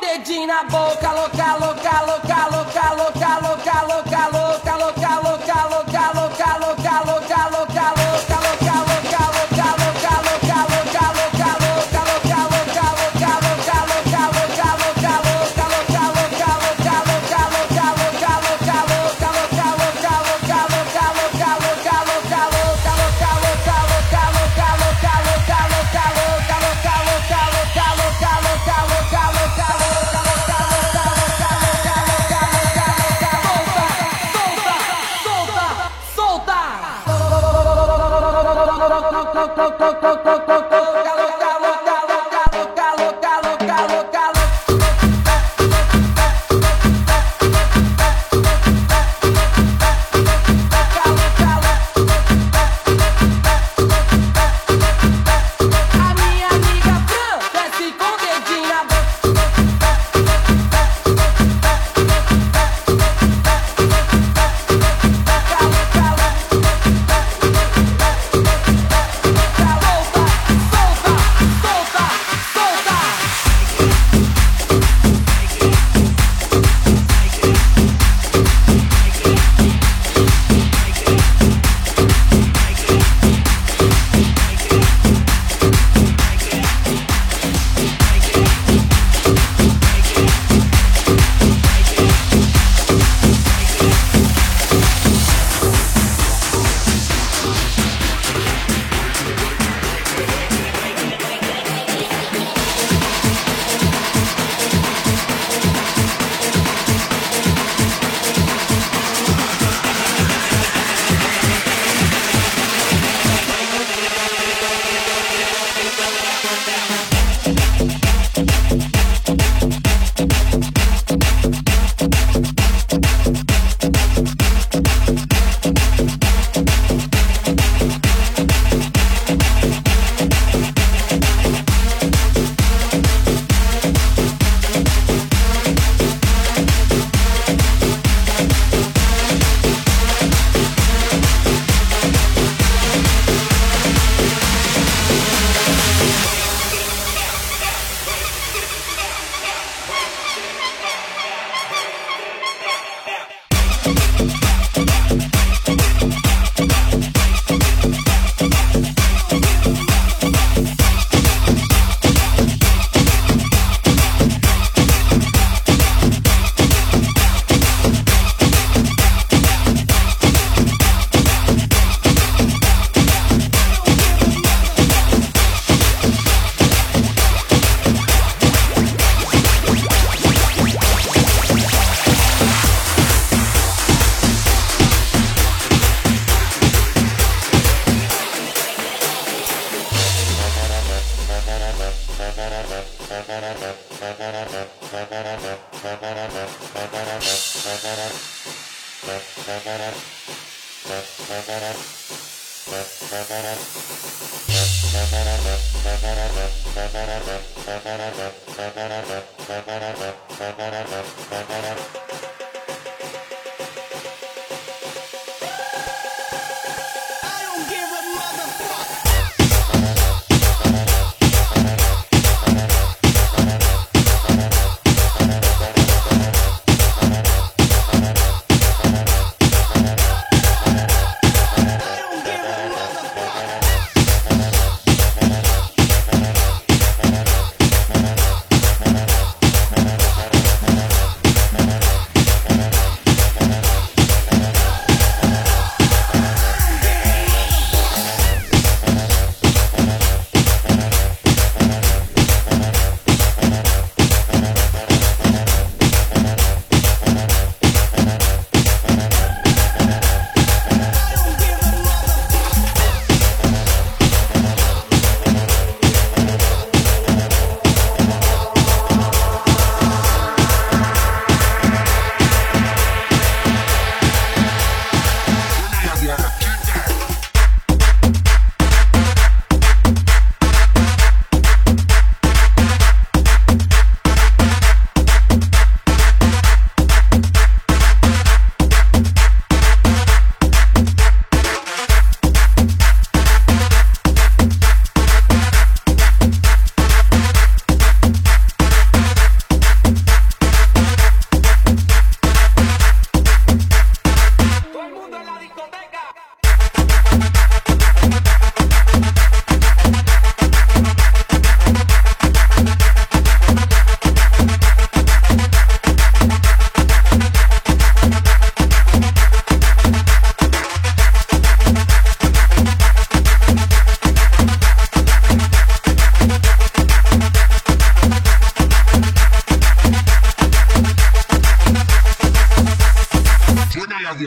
dedinho na boca, louca, louca, louca, louca, louca, louca, louca, louca.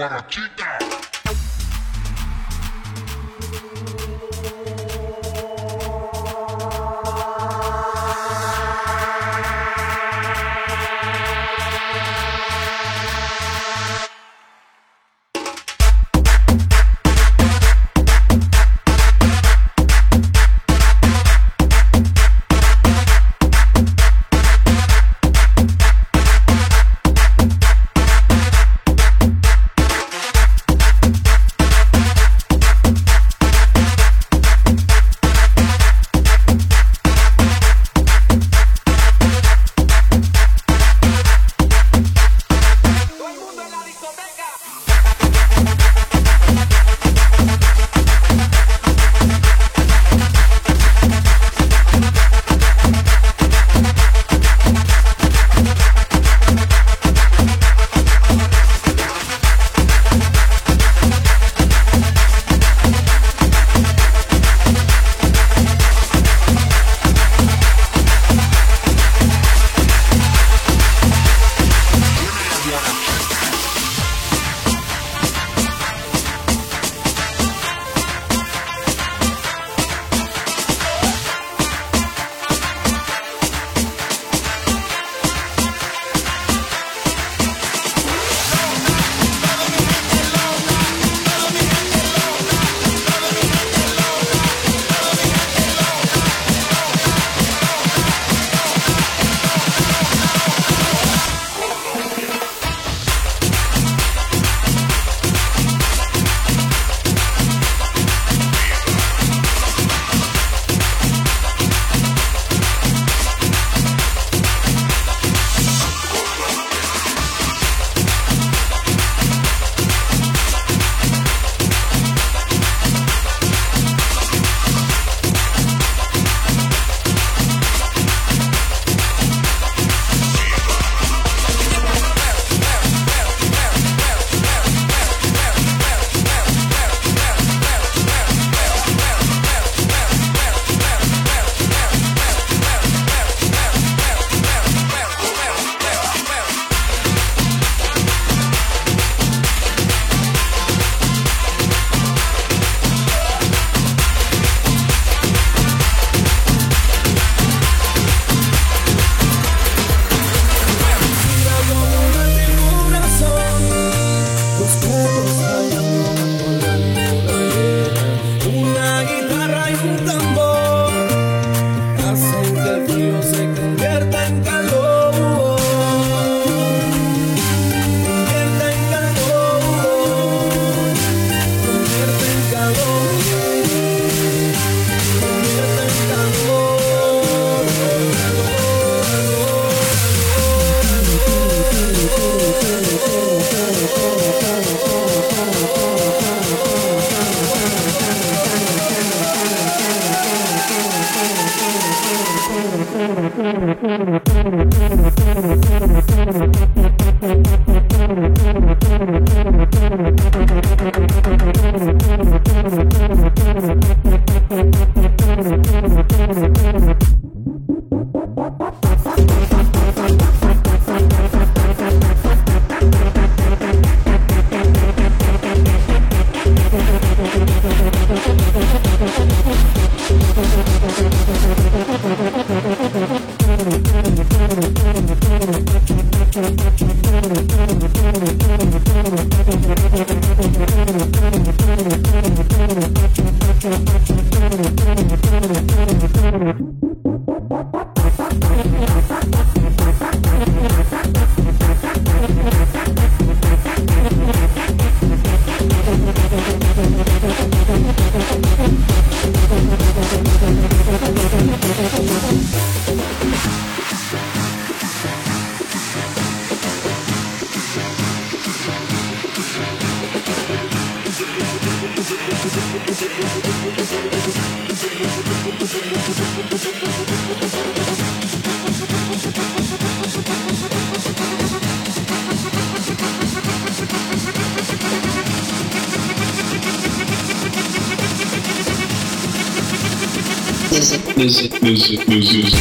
Guarachita. Thank you. This is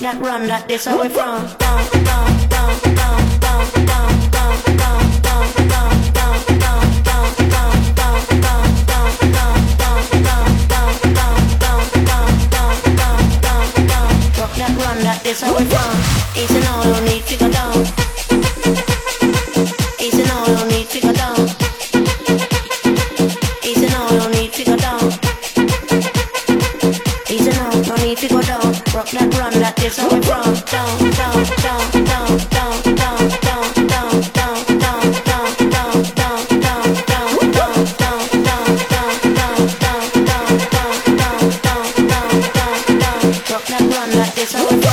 that run that this away from. Down, down, one that is over.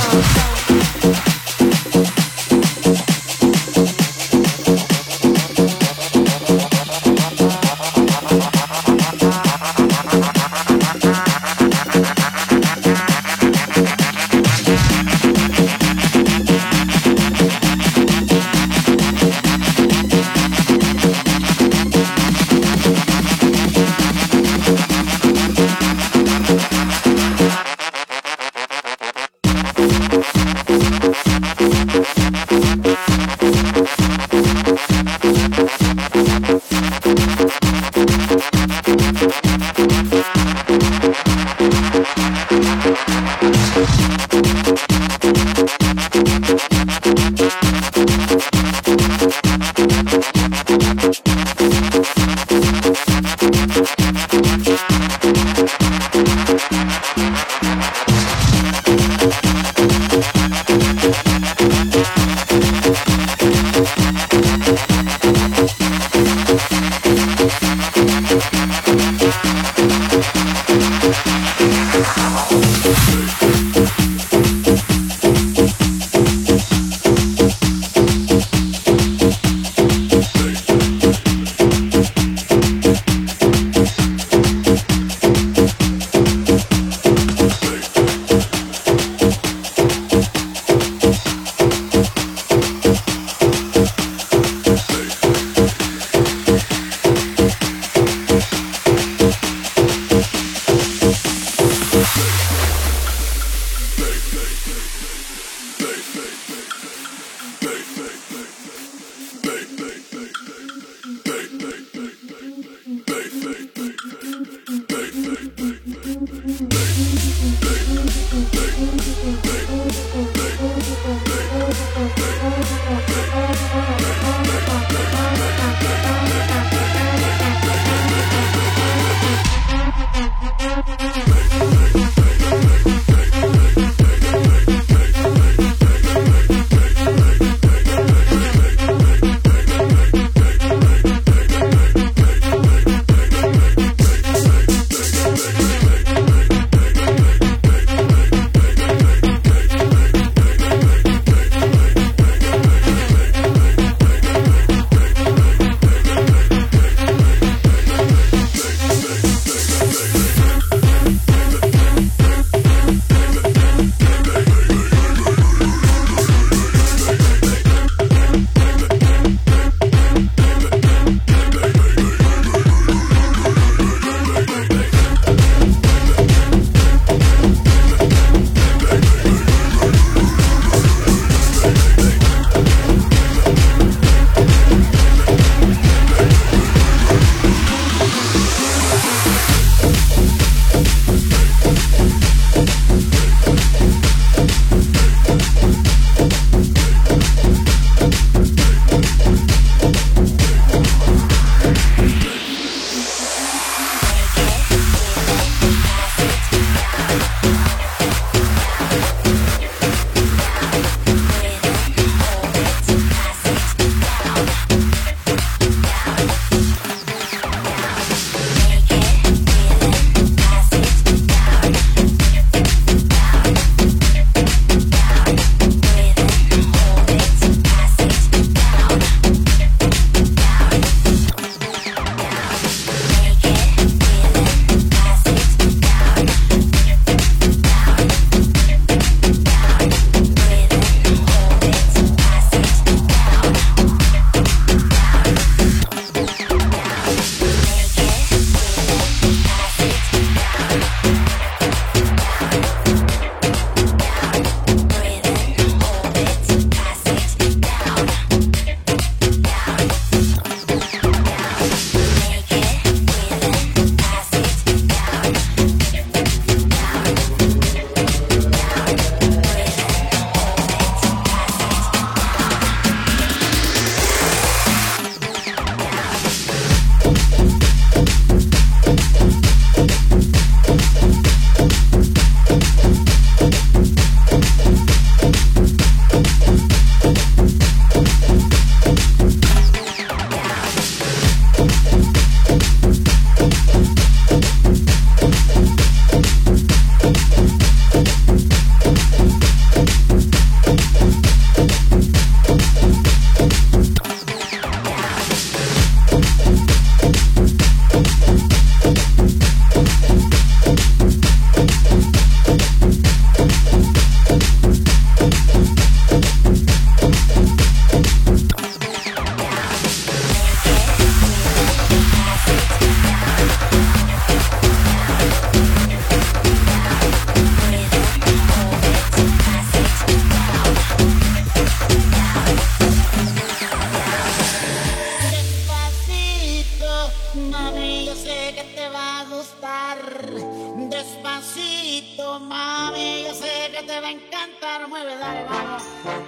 encantar, mueve, dale, vamos.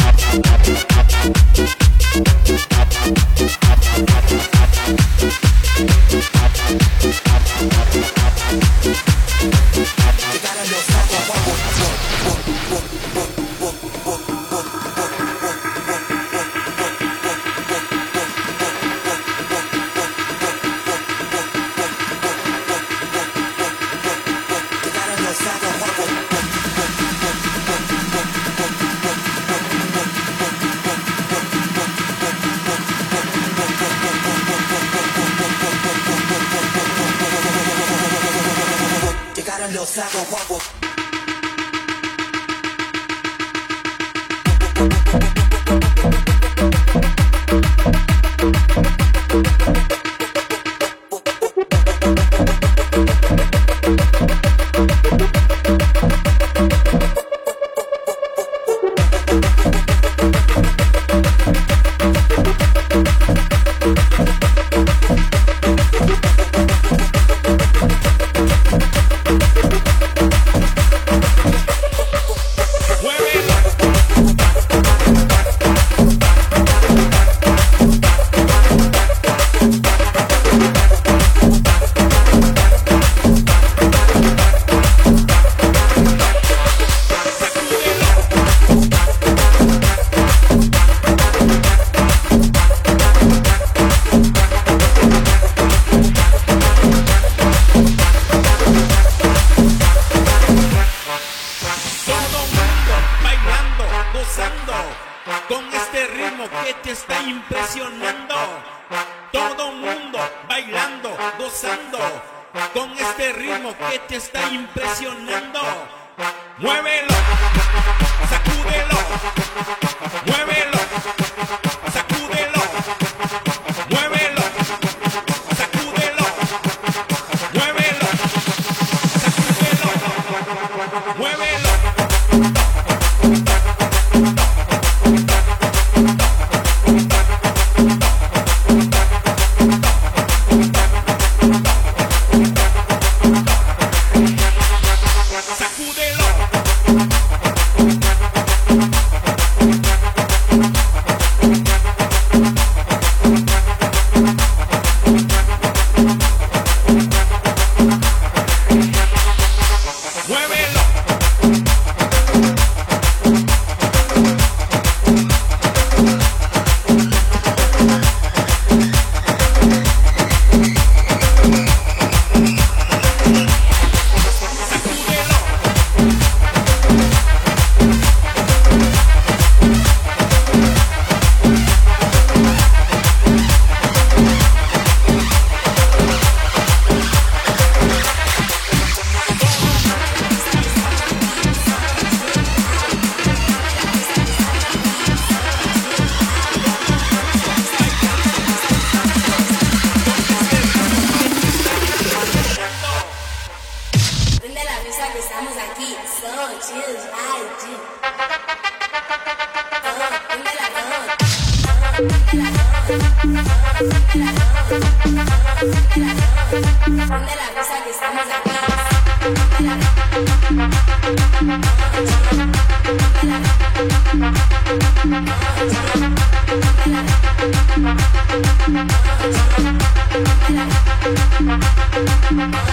Qué rico.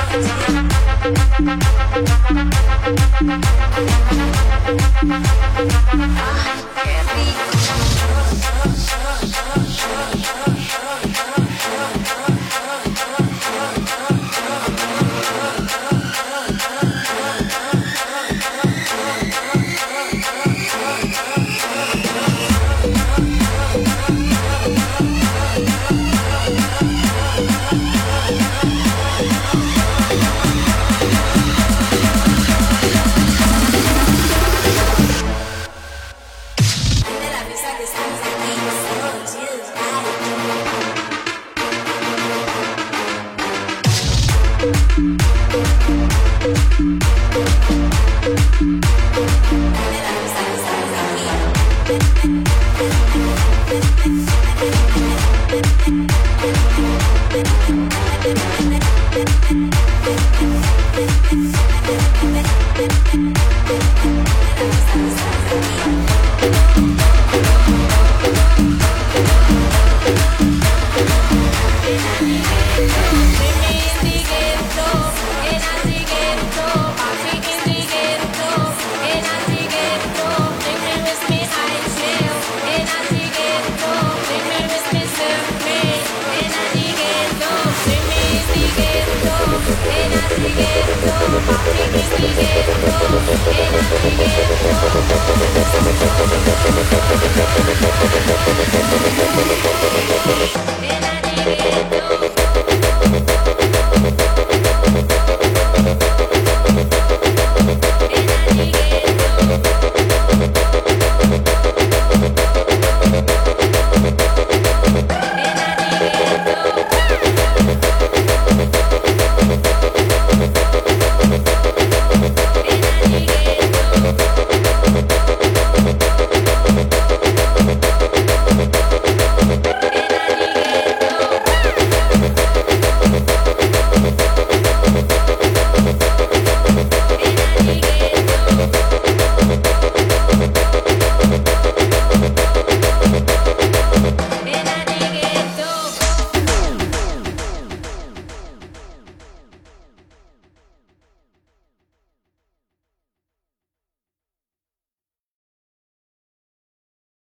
Thank you.